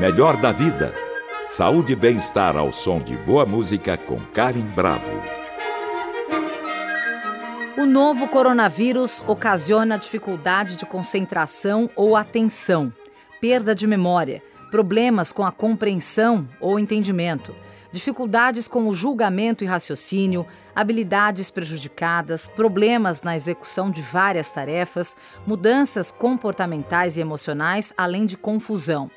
Melhor da vida. Saúde e bem-estar ao som de boa música com Karen Bravo. O novo coronavírus ocasiona dificuldade de concentração ou atenção, perda de memória, problemas com a compreensão ou entendimento dificuldades com o julgamento e raciocínio, habilidades prejudicadas, problemas na execução de várias tarefas, mudanças comportamentais e emocionais, além de confusão.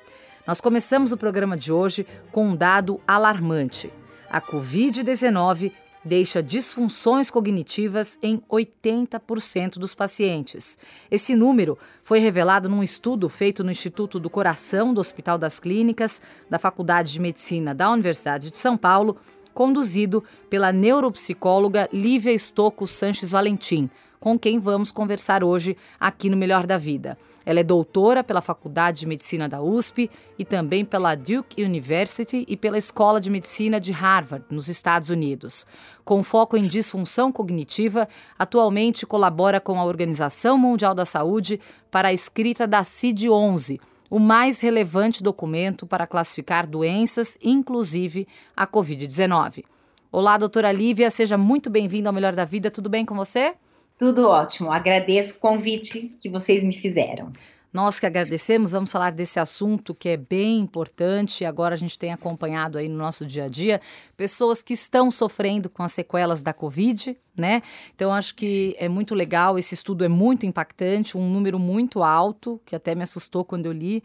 Nós começamos o programa de hoje com um dado alarmante. A Covid-19 deixa disfunções cognitivas em 80% dos pacientes. Esse número foi revelado num estudo feito no Instituto do Coração do Hospital das Clínicas da Faculdade de Medicina da Universidade de São Paulo, conduzido pela neuropsicóloga Lívia Estocco Sanches Valentim, com quem vamos conversar hoje aqui no Melhor da Vida. Ela é doutora pela Faculdade de Medicina da USP e também pela Duke University e pela Escola de Medicina de Harvard, nos Estados Unidos. Com foco em disfunção cognitiva, atualmente colabora com a Organização Mundial da Saúde para a escrita da CID-11, o mais relevante documento para classificar doenças, inclusive a Covid-19. Olá, doutora Lívia, seja muito bem-vinda ao Melhor da Vida. Tudo bem com você? Tudo ótimo. Agradeço o convite que vocês me fizeram. Nós que agradecemos, vamos falar desse assunto que é bem importante. Agora a gente tem acompanhado aí no nosso dia a dia pessoas que estão sofrendo com as sequelas da Covid, né? Então acho que é muito legal. Esse estudo é muito impactante, um número muito alto, que até me assustou quando eu li.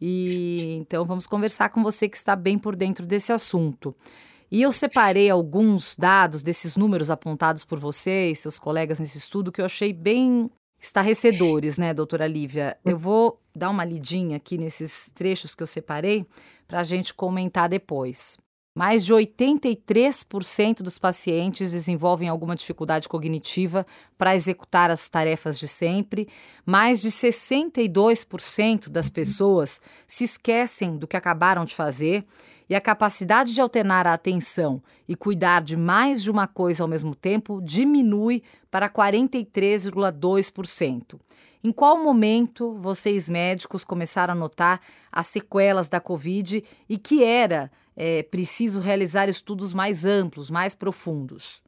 E então vamos conversar com você que está bem por dentro desse assunto. E eu separei alguns dados desses números apontados por você e seus colegas nesse estudo que eu achei bem estarrecedores, né, doutora Lívia? Eu vou dar uma lidinha aqui nesses trechos que eu separei para a gente comentar depois. Mais de 83% dos pacientes desenvolvem alguma dificuldade cognitiva para executar as tarefas de sempre. Mais de 62% das pessoas se esquecem do que acabaram de fazer e a capacidade de alternar a atenção e cuidar de mais de uma coisa ao mesmo tempo diminui para 43,2%. Em qual momento vocês médicos começaram a notar as sequelas da Covid e que era é, preciso realizar estudos mais amplos, mais profundos?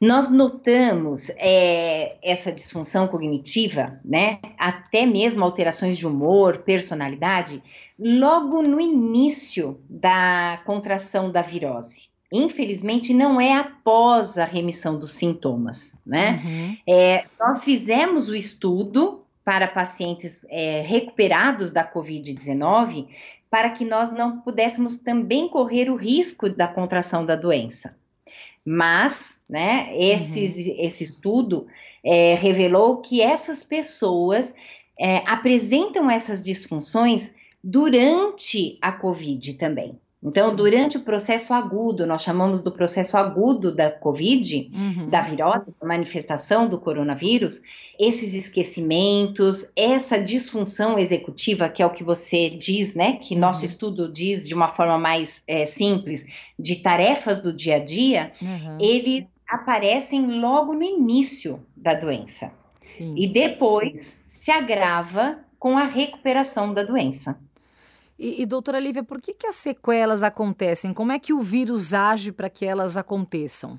Nós notamos é, essa disfunção cognitiva, né? Até mesmo alterações de humor, personalidade, logo no início da contração da virose. Infelizmente, não é após a remissão dos sintomas, né? Uhum. É, nós fizemos o estudo para pacientes é, recuperados da Covid-19 para que nós não pudéssemos também correr o risco da contração da doença. Mas, né, esses, uhum. esse estudo é, revelou que essas pessoas é, apresentam essas disfunções durante a COVID também. Então, Sim. durante o processo agudo, nós chamamos do processo agudo da Covid, uhum. da virose, da manifestação do coronavírus, esses esquecimentos, essa disfunção executiva, que é o que você diz, né, que uhum. nosso estudo diz de uma forma mais é, simples, de tarefas do dia a dia, uhum. eles aparecem logo no início da doença. Sim. E depois Sim. se agrava com a recuperação da doença. E, e, doutora Lívia, por que, que as sequelas acontecem? Como é que o vírus age para que elas aconteçam?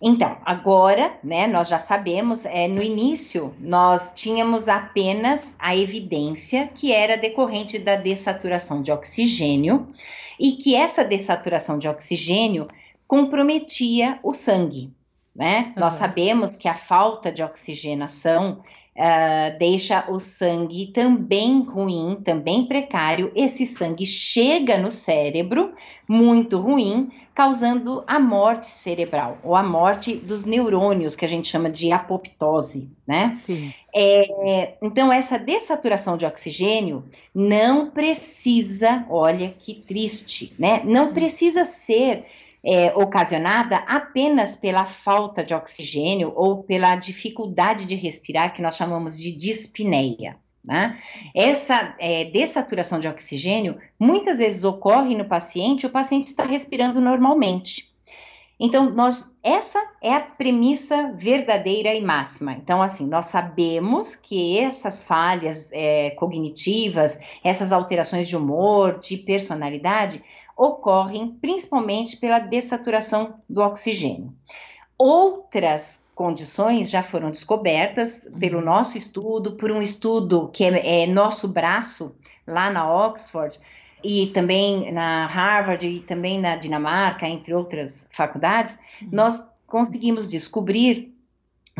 Então, agora, né, nós já sabemos, é, no início, nós tínhamos apenas a evidência que era decorrente da dessaturação de oxigênio e que essa dessaturação de oxigênio comprometia o sangue. Né? Uhum. Nós sabemos que a falta de oxigenação uh, deixa o sangue também ruim, também precário. Esse sangue chega no cérebro, muito ruim, causando a morte cerebral, ou a morte dos neurônios, que a gente chama de apoptose, né? Sim. É, então, essa dessaturação de oxigênio não precisa, olha que triste, né? Não precisa ser é, ocasionada apenas pela falta de oxigênio ou pela dificuldade de respirar, que nós chamamos de dispneia. Né? Essa é, dessaturação de oxigênio muitas vezes ocorre no paciente, o paciente está respirando normalmente. Então, nós, essa é a premissa verdadeira e máxima. Então, assim, nós sabemos que essas falhas é, cognitivas, essas alterações de humor, de personalidade, ocorrem principalmente pela dessaturação do oxigênio. Outras condições já foram descobertas pelo uhum. nosso estudo, por um estudo que é, é nosso braço lá na Oxford, e também na Harvard e também na Dinamarca, entre outras faculdades, uhum. nós conseguimos descobrir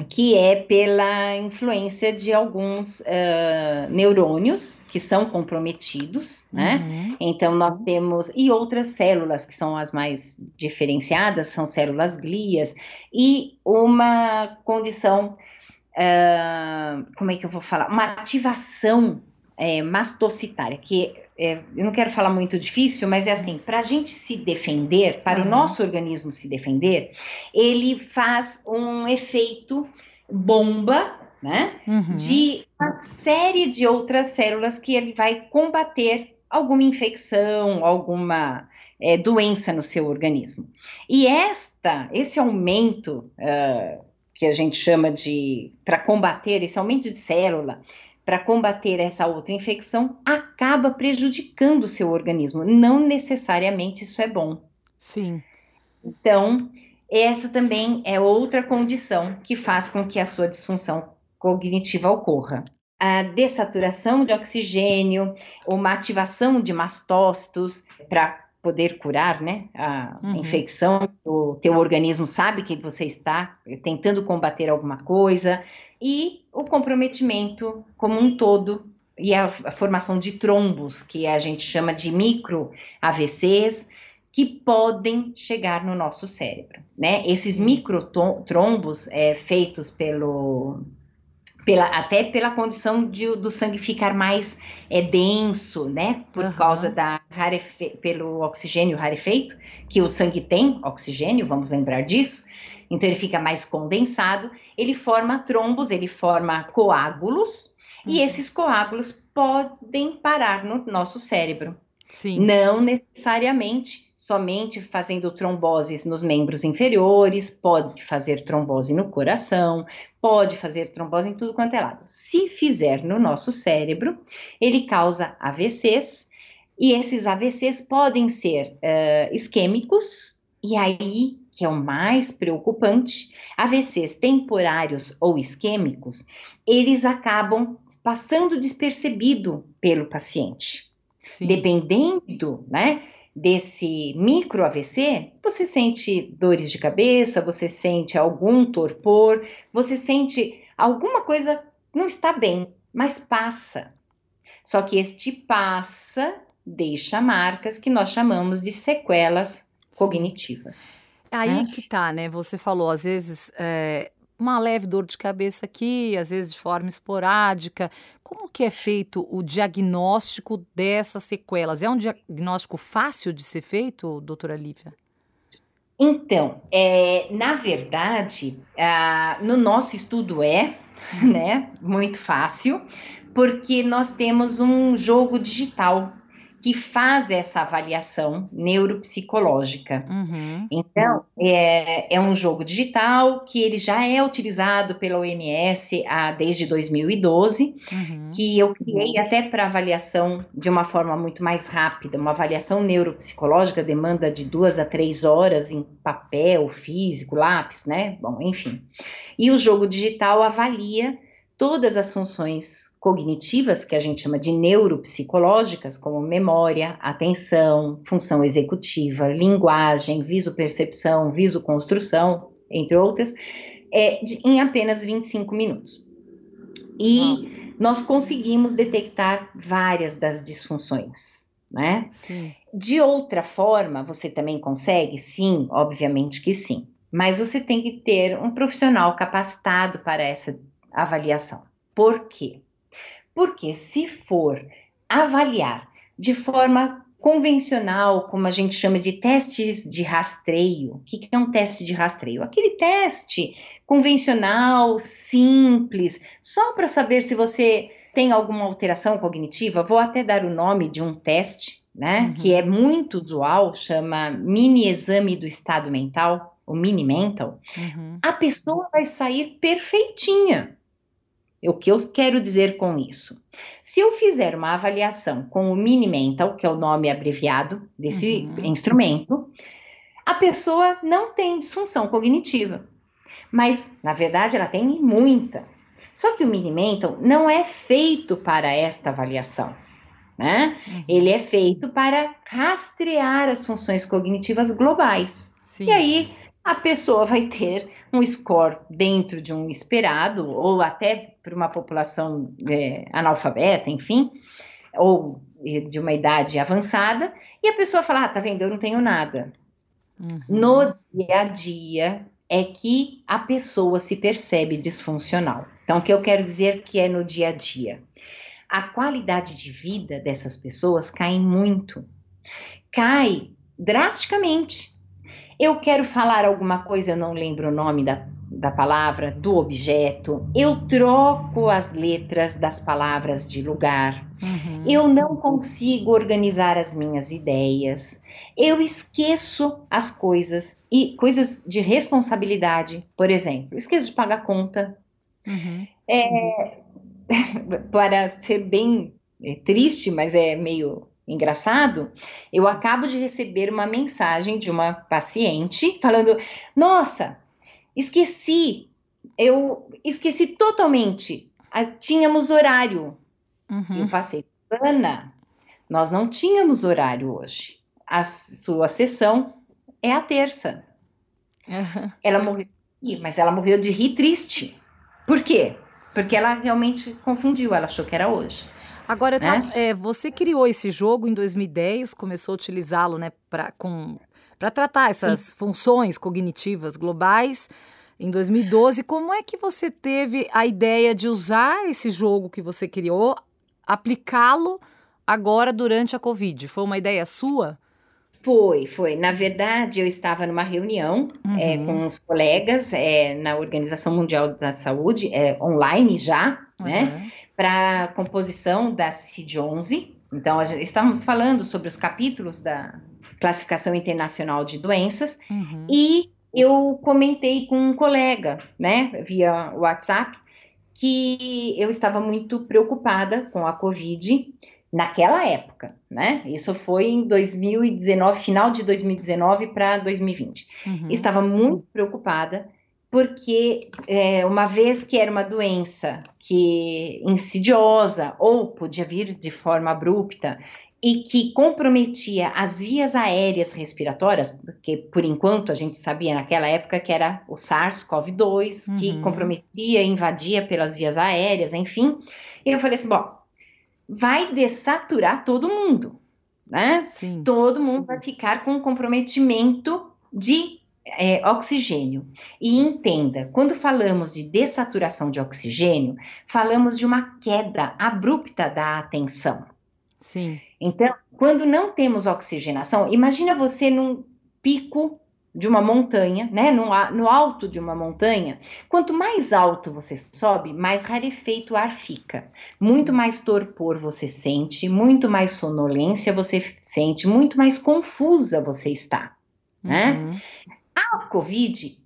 que é pela influência de alguns uh, neurônios que são comprometidos, né? Uhum. Então nós temos e outras células que são as mais diferenciadas são células glias e uma condição, uh, como é que eu vou falar, uma ativação é, mastocitária que é, eu não quero falar muito difícil, mas é assim, para a gente se defender, para uhum. o nosso organismo se defender, ele faz um efeito bomba, né, uhum. de uma série de outras células que ele vai combater alguma infecção, alguma é, doença no seu organismo. E esta, esse aumento uh, que a gente chama de, para combater esse aumento de célula, para combater essa outra infecção acaba prejudicando o seu organismo. Não necessariamente isso é bom. Sim. Então, essa também é outra condição que faz com que a sua disfunção cognitiva ocorra. A dessaturação de oxigênio, uma ativação de mastócitos para poder curar, né, a uhum. infecção, o teu organismo sabe que você está tentando combater alguma coisa, e o comprometimento como um todo e a, a formação de trombos, que a gente chama de micro AVCs, que podem chegar no nosso cérebro, né? Esses microtrombos é, feitos pelo pela, até pela condição de, do sangue ficar mais é, denso, né? Por uhum. causa da rarefe, pelo oxigênio rarefeito, que o sangue tem oxigênio, vamos lembrar disso. Então ele fica mais condensado, ele forma trombos, ele forma coágulos, uhum. e esses coágulos podem parar no nosso cérebro. Sim. Não necessariamente somente fazendo tromboses nos membros inferiores, pode fazer trombose no coração, pode fazer trombose em tudo quanto é lado. Se fizer no nosso cérebro, ele causa AVCs, e esses AVCs podem ser uh, isquêmicos, e aí que é o mais preocupante, AVCs temporários ou isquêmicos, eles acabam passando despercebido pelo paciente. Sim. Dependendo, né, desse micro AVC, você sente dores de cabeça, você sente algum torpor, você sente alguma coisa não está bem, mas passa. Só que este passa deixa marcas que nós chamamos de sequelas cognitivas. Aí né? que tá, né? Você falou, às vezes, é, uma leve dor de cabeça aqui, às vezes de forma esporádica. Como que é feito o diagnóstico dessas sequelas? É um diagnóstico fácil de ser feito, doutora Lívia? Então, é, na verdade, no nosso estudo é, né, muito fácil, porque nós temos um jogo digital que faz essa avaliação neuropsicológica. Uhum. Então, é, é, um jogo digital que ele já é utilizado pela OMS há, desde 2012, uhum. que eu criei até para avaliação de uma forma muito mais rápida. Uma avaliação neuropsicológica demanda de duas a três horas em papel, físico, lápis, né? Bom, enfim. E o jogo digital avalia todas as funções cognitivas, que a gente chama de neuropsicológicas, como memória, atenção, função executiva, linguagem, visopercepção, visoconstrução, entre outras, é, de, em apenas 25 minutos. E nós conseguimos detectar várias das disfunções. Né? Sim. De outra forma, você também consegue? Sim, obviamente que sim. Mas você tem que ter um profissional capacitado para essa avaliação. Por quê? Porque se for avaliar de forma convencional, como a gente chama de testes de rastreio. O que é um teste de rastreio? Aquele teste convencional, simples, só para saber se você tem alguma alteração cognitiva. Vou até dar o nome de um teste, né? Uhum. Que é muito usual, chama mini exame do estado mental. o mini mental, uhum. a pessoa vai sair perfeitinha. O que eu quero dizer com isso? Se eu fizer uma avaliação com o mini mental, que é o nome abreviado desse uhum. instrumento, a pessoa não tem disfunção cognitiva. Mas, na verdade, ela tem muita. Só que o mini mental não é feito para esta avaliação. Né? Uhum. Ele é feito para rastrear as funções cognitivas globais. Sim. E aí a pessoa vai ter um score dentro de um esperado, ou até para uma população é, analfabeta, enfim, ou de uma idade avançada, e a pessoa fala: Ah, tá vendo, eu não tenho nada. Uhum. No dia a dia é que a pessoa se percebe disfuncional. Então, o que eu quero dizer que é no dia a dia? A qualidade de vida dessas pessoas cai muito. Cai drasticamente. Eu quero falar alguma coisa, eu não lembro o nome da, da palavra, do objeto, eu troco as letras das palavras de lugar, uhum. eu não consigo organizar as minhas ideias, eu esqueço as coisas e coisas de responsabilidade, por exemplo, esqueço de pagar conta. Uhum. É, para ser bem é, triste, mas é meio engraçado, eu acabo de receber uma mensagem de uma paciente falando: Nossa, esqueci, eu esqueci totalmente, tínhamos horário. Uhum. Eu passei, Ana, nós não tínhamos horário hoje. A sua sessão é a terça. Uhum. Ela morreu, mas ela morreu de rir triste. Por quê? Porque ela realmente confundiu, ela achou que era hoje. Agora, né? é, você criou esse jogo em 2010, começou a utilizá-lo né, para tratar essas Sim. funções cognitivas globais. Em 2012, como é que você teve a ideia de usar esse jogo que você criou, aplicá-lo agora durante a Covid? Foi uma ideia sua? Foi, foi. Na verdade, eu estava numa reunião é, uhum. é, com os colegas é, na Organização Mundial da Saúde, é, online já, né, uhum. né? para a composição da CID-11. Então, estávamos falando sobre os capítulos da Classificação Internacional de Doenças uhum. e eu comentei com um colega, né, via WhatsApp, que eu estava muito preocupada com a Covid naquela época, né? Isso foi em 2019, final de 2019 para 2020. Uhum. Estava muito preocupada porque é, uma vez que era uma doença que insidiosa ou podia vir de forma abrupta e que comprometia as vias aéreas respiratórias, porque por enquanto a gente sabia naquela época que era o SARS-CoV-2 uhum. que comprometia, invadia pelas vias aéreas, enfim. E eu falei assim, bom, vai dessaturar todo mundo, né? Sim. Todo mundo Sim. vai ficar com comprometimento de é, oxigênio. E entenda, quando falamos de dessaturação de oxigênio, falamos de uma queda abrupta da atenção. Sim. Então, quando não temos oxigenação, imagina você num pico de uma montanha, né, no, no alto de uma montanha, quanto mais alto você sobe, mais rarefeito o ar fica, muito mais torpor você sente, muito mais sonolência você sente, muito mais confusa você está, né? Uhum. A Covid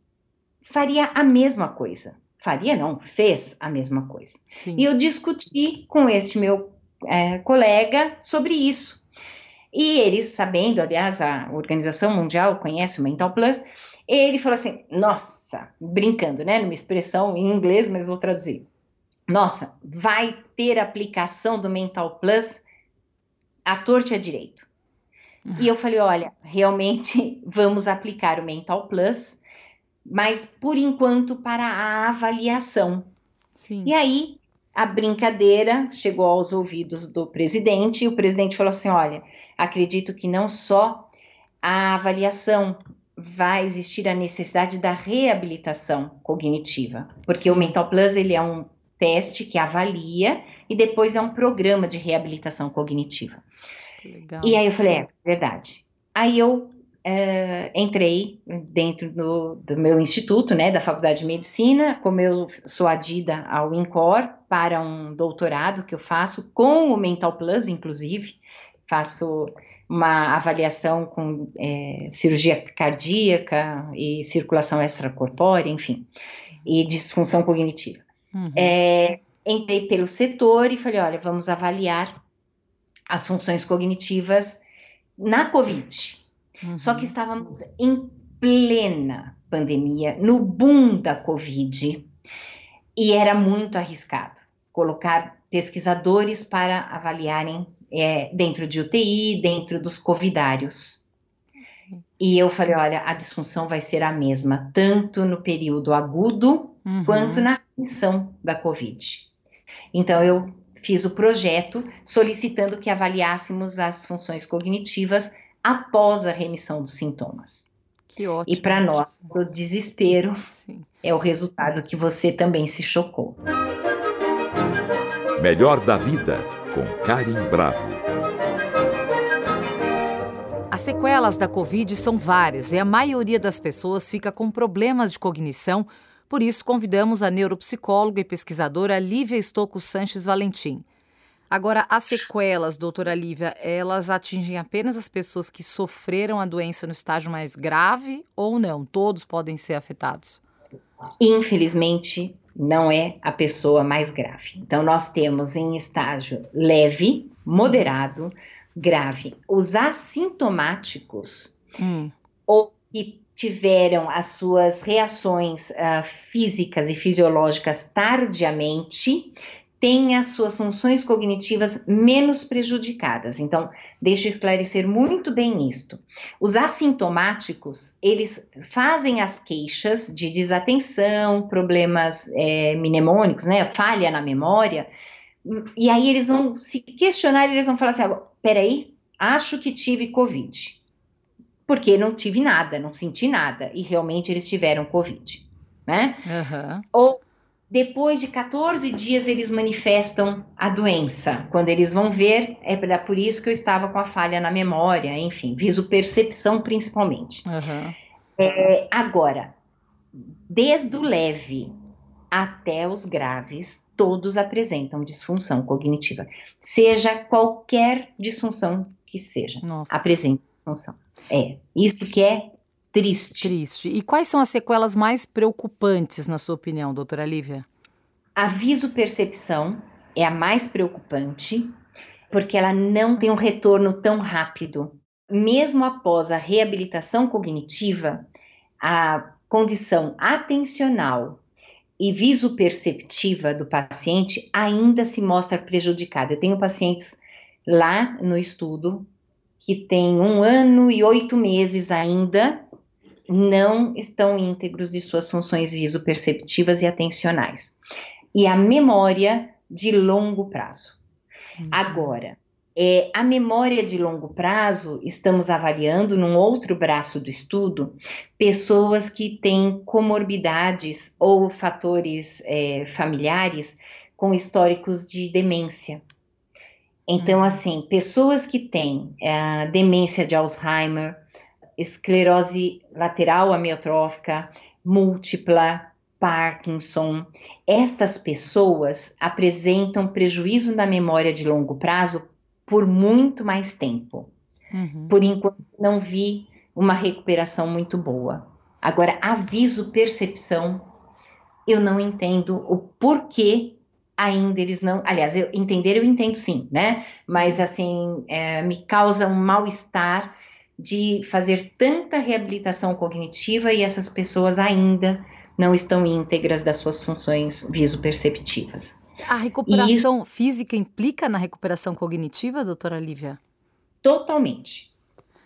faria a mesma coisa. Faria não, fez a mesma coisa. Sim. E eu discuti com esse meu é, colega sobre isso. E eles, sabendo, aliás, a Organização Mundial conhece o Mental Plus, ele falou assim: nossa, brincando, né? Numa expressão em inglês, mas vou traduzir. Nossa, vai ter aplicação do Mental Plus à torta e à direito. E eu falei: olha, realmente vamos aplicar o Mental Plus, mas por enquanto para a avaliação. Sim. E aí a brincadeira chegou aos ouvidos do presidente, e o presidente falou assim: olha, acredito que não só a avaliação vai existir a necessidade da reabilitação cognitiva, porque Sim. o Mental Plus ele é um teste que avalia e depois é um programa de reabilitação cognitiva. E aí eu falei, é verdade. Aí eu é, entrei dentro do, do, meu instituto, né, da Faculdade de Medicina, como eu sou adida ao INCOR para um doutorado que eu faço com o Mental Plus, inclusive, faço uma avaliação com é, cirurgia cardíaca e circulação extracorpórea, enfim, e disfunção cognitiva. Uhum. É, entrei pelo setor e falei: olha, vamos avaliar as funções cognitivas na Covid. Uhum. Só que estávamos em plena pandemia, no boom da Covid, e era muito arriscado colocar pesquisadores para avaliarem é, dentro de UTI, dentro dos covidários. E eu falei: olha, a disfunção vai ser a mesma, tanto no período agudo uhum. quanto na remissão da Covid. Então, eu fiz o projeto solicitando que avaliássemos as funções cognitivas após a remissão dos sintomas. Que ótimo. E para nós, o desespero Sim. é o resultado que você também se chocou. Melhor da vida com Karim Bravo. As sequelas da Covid são várias e a maioria das pessoas fica com problemas de cognição. Por isso, convidamos a neuropsicóloga e pesquisadora Lívia Estocco Sanches Valentim. Agora, as sequelas, doutora Lívia, elas atingem apenas as pessoas que sofreram a doença no estágio mais grave ou não? Todos podem ser afetados? Infelizmente, não é a pessoa mais grave. Então, nós temos em estágio leve, moderado, grave. Os assintomáticos, hum. ou que tiveram as suas reações uh, físicas e fisiológicas tardiamente, tem as suas funções cognitivas menos prejudicadas. Então, deixa eu esclarecer muito bem isto. Os assintomáticos, eles fazem as queixas de desatenção, problemas é, mnemônicos, né, falha na memória, e aí eles vão se questionar, eles vão falar assim, ah, peraí, acho que tive Covid, porque não tive nada, não senti nada, e realmente eles tiveram Covid, né? Uhum. Ou depois de 14 dias, eles manifestam a doença. Quando eles vão ver, é por isso que eu estava com a falha na memória, enfim, viso-percepção principalmente. Uhum. É, agora, desde o leve até os graves, todos apresentam disfunção cognitiva. Seja qualquer disfunção que seja, Nossa. apresenta disfunção. É, isso que é triste. Triste. E quais são as sequelas mais preocupantes, na sua opinião, doutora Lívia? Aviso percepção é a mais preocupante, porque ela não tem um retorno tão rápido. Mesmo após a reabilitação cognitiva, a condição atencional e visoperceptiva do paciente ainda se mostra prejudicada. Eu tenho pacientes lá no estudo que têm um ano e oito meses ainda não estão íntegros de suas funções visoperceptivas e atencionais. E a memória de longo prazo. Uhum. Agora, é, a memória de longo prazo, estamos avaliando num outro braço do estudo, pessoas que têm comorbidades ou fatores é, familiares com históricos de demência. Então, uhum. assim, pessoas que têm é, demência de Alzheimer, esclerose lateral amiotrófica, múltipla, Parkinson, estas pessoas apresentam prejuízo na memória de longo prazo por muito mais tempo. Uhum. Por enquanto, não vi uma recuperação muito boa. Agora, aviso percepção, eu não entendo o porquê ainda eles não. Aliás, eu entender eu entendo sim, né? Mas assim, é, me causa um mal-estar de fazer tanta reabilitação cognitiva e essas pessoas ainda não estão íntegras das suas funções visoperceptivas. A recuperação isso, física implica na recuperação cognitiva, doutora Lívia? Totalmente.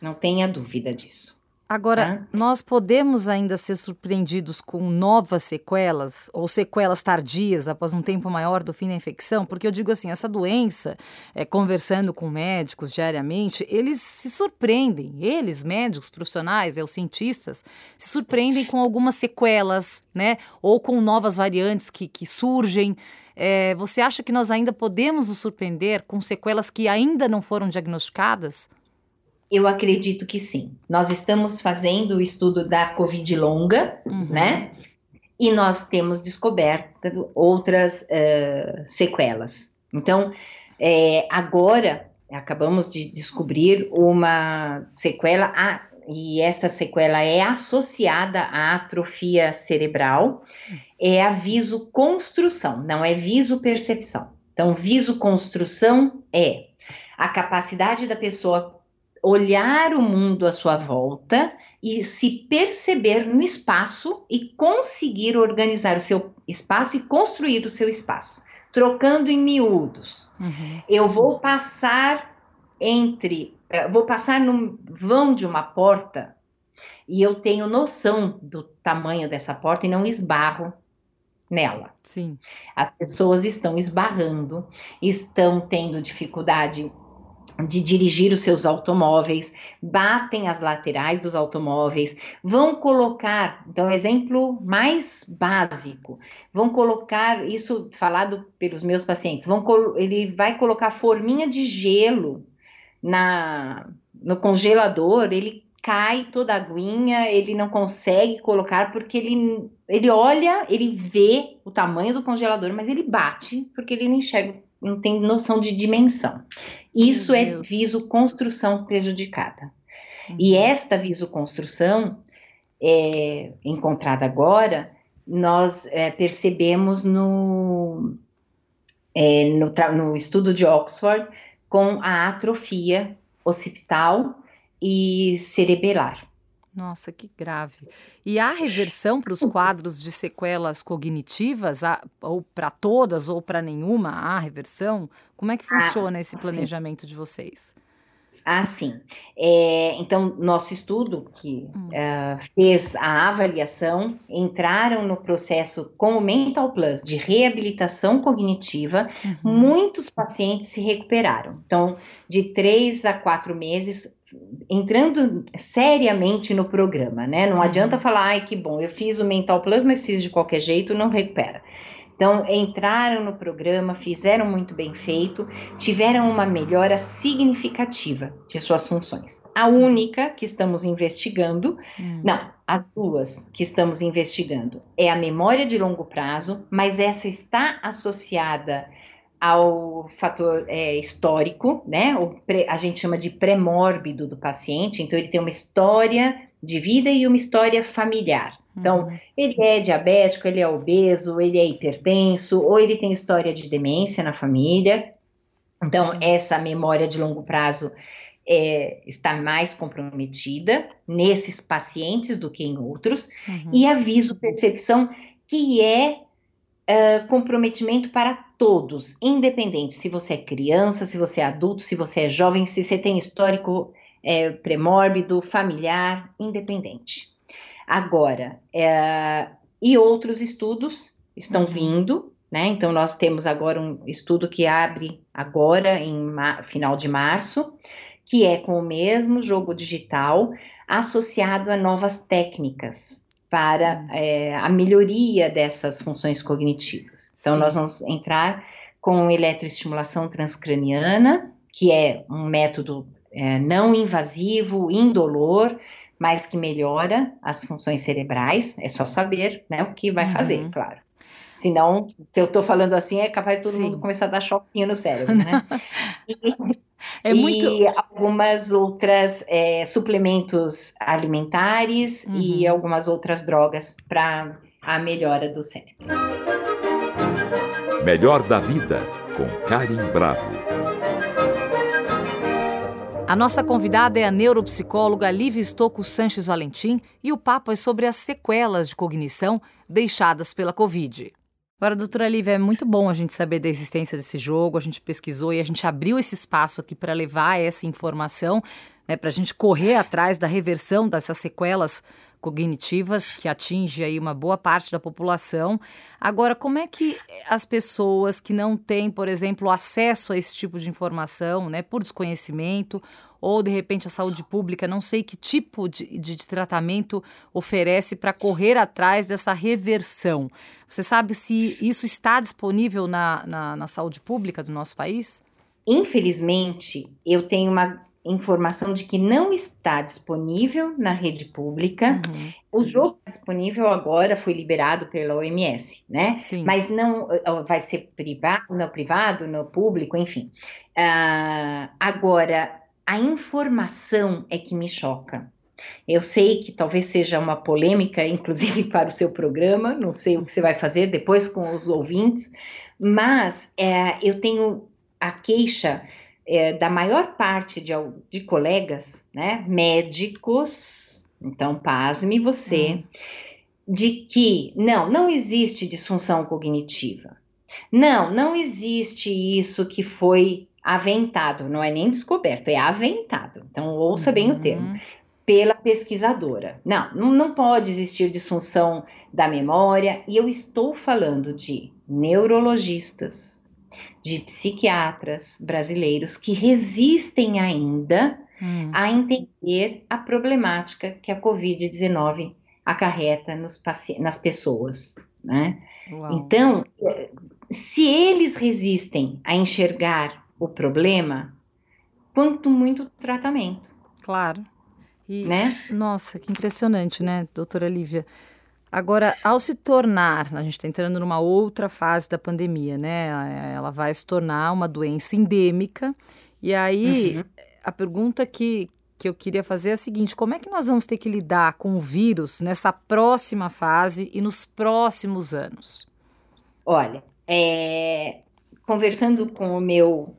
Não tenha dúvida disso. Agora, nós podemos ainda ser surpreendidos com novas sequelas ou sequelas tardias após um tempo maior do fim da infecção? Porque eu digo assim, essa doença, é, conversando com médicos diariamente, eles se surpreendem, eles, médicos, profissionais, é, os cientistas, se surpreendem com algumas sequelas, né? Ou com novas variantes que, que surgem. É, você acha que nós ainda podemos nos surpreender com sequelas que ainda não foram diagnosticadas? Eu acredito que sim. Nós estamos fazendo o estudo da Covid longa, uhum. né? E nós temos descoberto outras uh, sequelas. Então, é, agora acabamos de descobrir uma sequela, a, e esta sequela é associada à atrofia cerebral, é a visoconstrução, não é visopercepção. Então, visoconstrução é a capacidade da pessoa olhar o mundo à sua volta e se perceber no espaço e conseguir organizar o seu espaço e construir o seu espaço, trocando em miúdos. Uhum. Eu vou passar entre, eh, vou passar no vão de uma porta e eu tenho noção do tamanho dessa porta e não esbarro nela. Sim. As pessoas estão esbarrando, estão tendo dificuldade de dirigir os seus automóveis, batem as laterais dos automóveis, vão colocar, então, exemplo mais básico, vão colocar, isso falado pelos meus pacientes, vão, ele vai colocar forminha de gelo na, no congelador, ele cai toda a aguinha, ele não consegue colocar porque ele, ele olha, ele vê o tamanho do congelador, mas ele bate porque ele não enxerga, não tem noção de dimensão. Isso é visoconstrução prejudicada. Uhum. E esta visoconstrução é, encontrada agora, nós é, percebemos no, é, no, no estudo de Oxford com a atrofia occipital e cerebelar. Nossa, que grave. E há reversão para os quadros de sequelas cognitivas, ou para todas ou para nenhuma há reversão? Como é que ah, funciona ah, esse planejamento sim. de vocês? Ah, sim. É, então, nosso estudo que hum. uh, fez a avaliação entraram no processo com o Mental Plus de reabilitação cognitiva. Uhum. Muitos pacientes se recuperaram. Então, de três a quatro meses, entrando seriamente no programa, né? Não uhum. adianta falar, ai, que bom, eu fiz o Mental Plus, mas fiz de qualquer jeito, não recupera. Então, entraram no programa, fizeram muito bem feito, tiveram uma melhora significativa de suas funções. A única que estamos investigando, hum. não, as duas que estamos investigando, é a memória de longo prazo, mas essa está associada ao fator é, histórico, né? Pré, a gente chama de pré-mórbido do paciente, então ele tem uma história de vida e uma história familiar. Então, uhum. ele é diabético, ele é obeso, ele é hipertenso, ou ele tem história de demência na família. Então, Sim. essa memória de longo prazo é, está mais comprometida nesses pacientes do que em outros. Uhum. E a visopercepção, que é uh, comprometimento para todos, independente se você é criança, se você é adulto, se você é jovem, se você tem histórico é, premórbido, familiar, independente. Agora, é, e outros estudos estão uhum. vindo, né? Então, nós temos agora um estudo que abre agora, em final de março, que é com o mesmo jogo digital, associado a novas técnicas para é, a melhoria dessas funções cognitivas. Então, Sim. nós vamos entrar com eletroestimulação transcraniana, que é um método é, não invasivo, indolor, mas que melhora as funções cerebrais, é só saber né, o que vai uhum. fazer, claro. Senão, se eu estou falando assim, é capaz de todo Sim. mundo começar a dar choquinho no cérebro, né? É muito... E algumas outras é, suplementos alimentares uhum. e algumas outras drogas para a melhora do cérebro. Melhor da vida com Karim Bravo. A nossa convidada é a neuropsicóloga Lívia Estocco Sanches Valentim e o papo é sobre as sequelas de cognição deixadas pela Covid. Agora, doutora Lívia, é muito bom a gente saber da existência desse jogo, a gente pesquisou e a gente abriu esse espaço aqui para levar essa informação, né, para a gente correr atrás da reversão dessas sequelas cognitivas que atinge aí uma boa parte da população. Agora, como é que as pessoas que não têm, por exemplo, acesso a esse tipo de informação, né, por desconhecimento, ou de repente a saúde pública, não sei que tipo de, de, de tratamento oferece para correr atrás dessa reversão. Você sabe se isso está disponível na, na, na saúde pública do nosso país? Infelizmente, eu tenho uma informação de que não está disponível na rede pública. Uhum. O jogo disponível agora foi liberado pela OMS, né? Sim. Mas não vai ser privado, no privado, no público, enfim. Uh, agora, a informação é que me choca. Eu sei que talvez seja uma polêmica, inclusive para o seu programa, não sei o que você vai fazer depois com os ouvintes, mas é, eu tenho a queixa é, da maior parte de, de colegas, né, médicos, então pasme você, hum. de que não, não existe disfunção cognitiva. Não, não existe isso que foi aventado, não é nem descoberto, é aventado. Então ouça uhum. bem o uhum. termo. Pela pesquisadora. Não, não, não pode existir disfunção da memória, e eu estou falando de neurologistas, de psiquiatras brasileiros que resistem ainda hum. a entender a problemática que a Covid-19 acarreta nos, nas pessoas, né? Então, se eles resistem a enxergar o problema, quanto muito tratamento. Claro. E, né? Nossa, que impressionante, né, doutora Lívia? Agora, ao se tornar, a gente está entrando numa outra fase da pandemia, né? Ela vai se tornar uma doença endêmica. E aí, uhum. a pergunta que, que eu queria fazer é a seguinte: como é que nós vamos ter que lidar com o vírus nessa próxima fase e nos próximos anos? Olha, é, conversando com o meu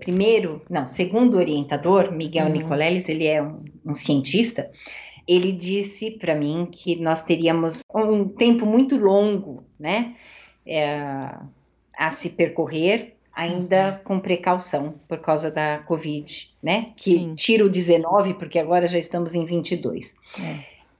primeiro, não, segundo orientador, Miguel uhum. Nicoleles, ele é um, um cientista ele disse para mim que nós teríamos um tempo muito longo, né, é, a se percorrer, ainda uhum. com precaução por causa da Covid, né, que Sim. tira o 19, porque agora já estamos em 22.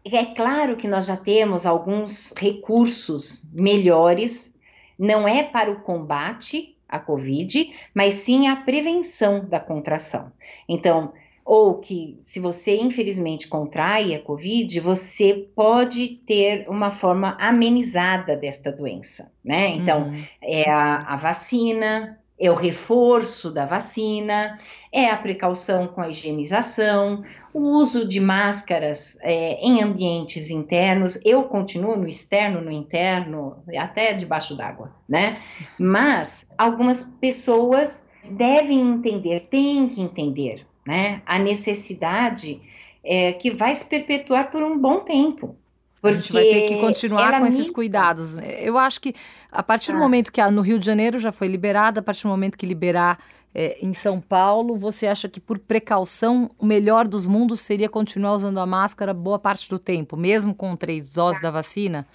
É. é claro que nós já temos alguns recursos melhores, não é para o combate à Covid, mas sim a prevenção da contração. Então, ou que se você infelizmente contrai a Covid, você pode ter uma forma amenizada desta doença, né? Então, uhum. é a, a, vacina, é o reforço da vacina, é a precaução com a higienização, o uso de máscaras é, em ambientes internos. Eu continuo no externo, no interno, até debaixo d'água, né? Mas algumas pessoas devem entender, têm que entender né? A necessidade é, que vai se perpetuar por um bom tempo. Porque a gente vai ter que continuar com esses cuidados. Eu acho que a partir do ah. momento que a, no Rio de Janeiro já foi liberada, a partir do momento que liberar é, em São Paulo, você acha que por precaução o melhor dos mundos seria continuar usando a máscara boa parte do tempo, mesmo com três doses da vacina?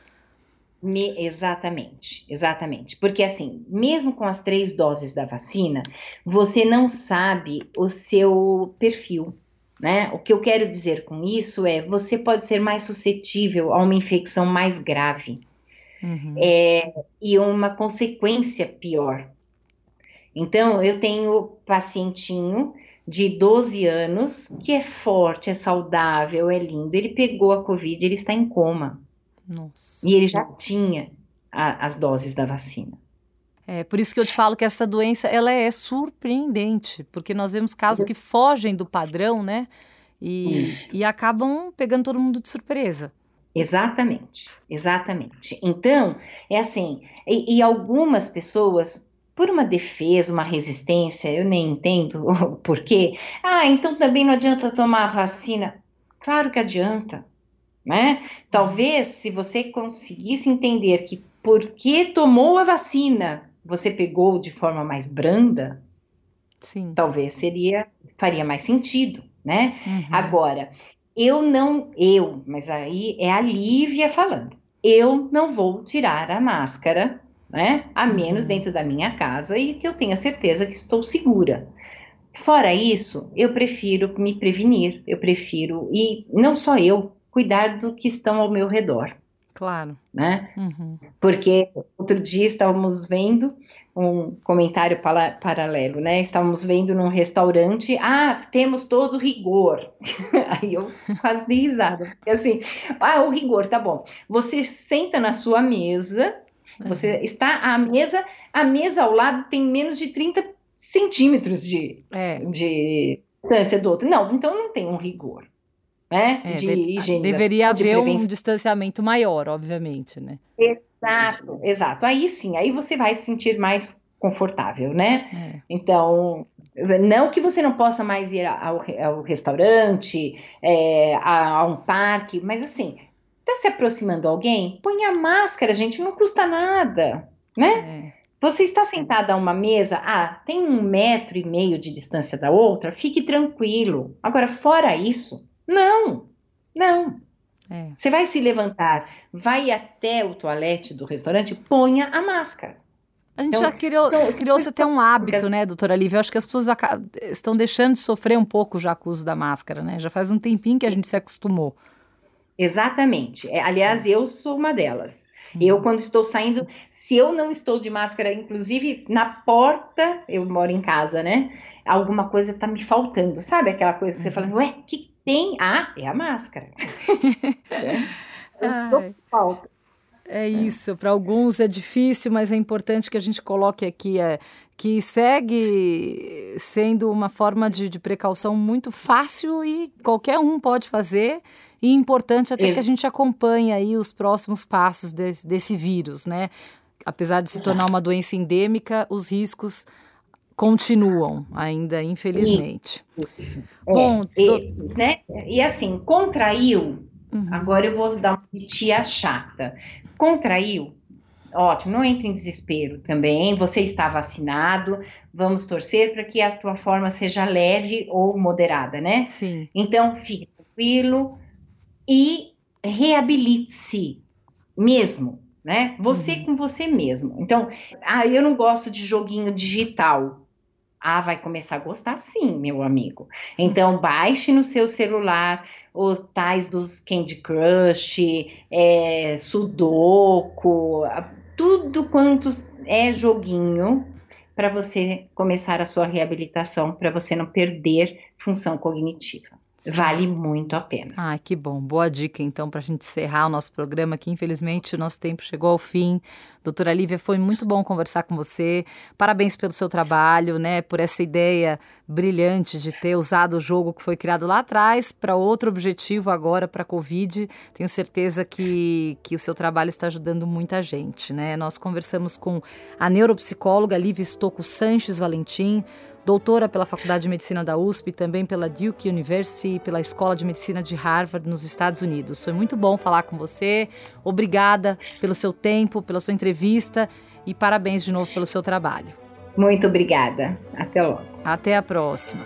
Me, exatamente, exatamente. Porque assim, mesmo com as três doses da vacina, você não sabe o seu perfil. Né? O que eu quero dizer com isso é você pode ser mais suscetível a uma infecção mais grave uhum. é, e uma consequência pior. Então, eu tenho pacientinho de 12 anos que é forte, é saudável, é lindo. Ele pegou a Covid, ele está em coma. Nossa. E ele já tinha a, as doses da vacina. É, por isso que eu te falo que essa doença, ela é surpreendente, porque nós vemos casos que fogem do padrão, né? E, e acabam pegando todo mundo de surpresa. Exatamente, exatamente. Então, é assim, e, e, algumas pessoas, por uma defesa, uma resistência, eu nem entendo o porquê, ah, então também não adianta tomar a vacina. Claro que adianta né? Talvez se você conseguisse entender que porque tomou a vacina você pegou de forma mais branda, Sim. talvez seria faria mais sentido, né? Uhum. Agora, eu não, eu, mas aí é a Lívia falando. Eu não vou tirar a máscara, né? A menos uhum. dentro da minha casa e que eu tenha certeza que estou segura. Fora isso, eu prefiro me prevenir, eu prefiro, e não só eu, cuidar do que estão ao meu redor. Claro. Né? Uhum. Porque outro dia estávamos vendo um comentário para, paralelo, né? Estávamos vendo num restaurante, ah, temos todo rigor. Aí eu quase dei risada. Porque assim, ah, o rigor, tá bom. Você senta na sua mesa, você uhum. está à mesa, a mesa ao lado tem menos de 30 centímetros de, é. de distância do outro. Não, então não tem um rigor. Né, é, de de, Deveria haver um distanciamento maior, obviamente, né? Exato, exato. Aí sim, aí você vai se sentir mais confortável, né? É. Então, não que você não possa mais ir ao, ao restaurante, é, a, a, um parque, mas assim, tá se aproximando alguém, põe a máscara, gente, não custa nada, né? É. Você está sentada a uma mesa, ah, tem um metro e meio de distância da outra, fique tranquilo. Agora, fora isso, não, não. É. Você vai se levantar, vai até o toalete do restaurante, ponha a máscara. A gente então, já criou, criou-se até um hábito, né, doutora Lívia? Eu acho que as pessoas estão deixando de sofrer um pouco já com o uso da máscara, né? Já faz um tempinho que a gente se acostumou. Exatamente. É, aliás, eu sou uma delas. Eu, uhum. quando estou saindo, se eu não estou de máscara, inclusive na porta, eu moro em casa, né? Alguma coisa está me faltando, sabe? Aquela coisa que você fala, uhum. ué, o que tem? Ah, é a máscara. é. Falta. É isso, para alguns é difícil, mas é importante que a gente coloque aqui é, que segue sendo uma forma de, de precaução muito fácil e qualquer um pode fazer e importante até Isso. que a gente acompanhe aí os próximos passos desse, desse vírus, né? Apesar de se tornar uma doença endêmica, os riscos continuam ainda, infelizmente. Isso. Bom, é, e, né? e assim, contraiu, uhum. agora eu vou dar uma tia chata. Contraiu, ótimo, não entre em desespero também, você está vacinado, vamos torcer para que a tua forma seja leve ou moderada, né? Sim. Então, fique tranquilo, e reabilite-se mesmo, né? Você uhum. com você mesmo. Então, ah, eu não gosto de joguinho digital. Ah, vai começar a gostar sim, meu amigo. Então, baixe no seu celular os tais dos Candy Crush, é, Sudoku, tudo quanto é joguinho para você começar a sua reabilitação, para você não perder função cognitiva. Vale muito a pena. Ah, que bom. Boa dica, então, para a gente encerrar o nosso programa, que infelizmente o nosso tempo chegou ao fim. Doutora Lívia, foi muito bom conversar com você. Parabéns pelo seu trabalho, né? Por essa ideia brilhante de ter usado o jogo que foi criado lá atrás para outro objetivo agora, para a Covid. Tenho certeza que, que o seu trabalho está ajudando muita gente, né? Nós conversamos com a neuropsicóloga Lívia Estocco Sanches Valentim doutora pela Faculdade de Medicina da USP também pela Duke University e pela Escola de Medicina de Harvard nos Estados Unidos. Foi muito bom falar com você. Obrigada pelo seu tempo, pela sua entrevista e parabéns de novo pelo seu trabalho. Muito obrigada. Até logo. Até a próxima.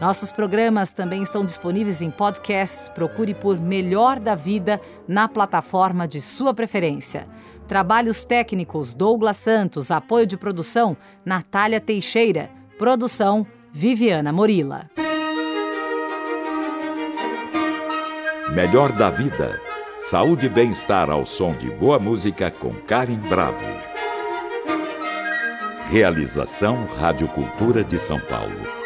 Nossos programas também estão disponíveis em podcasts. Procure por Melhor da Vida na plataforma de sua preferência. Trabalhos técnicos Douglas Santos, apoio de produção Natália Teixeira, produção Viviana Morila. Melhor da vida. Saúde e bem-estar ao som de boa música com Karen Bravo. Realização Rádio Cultura de São Paulo.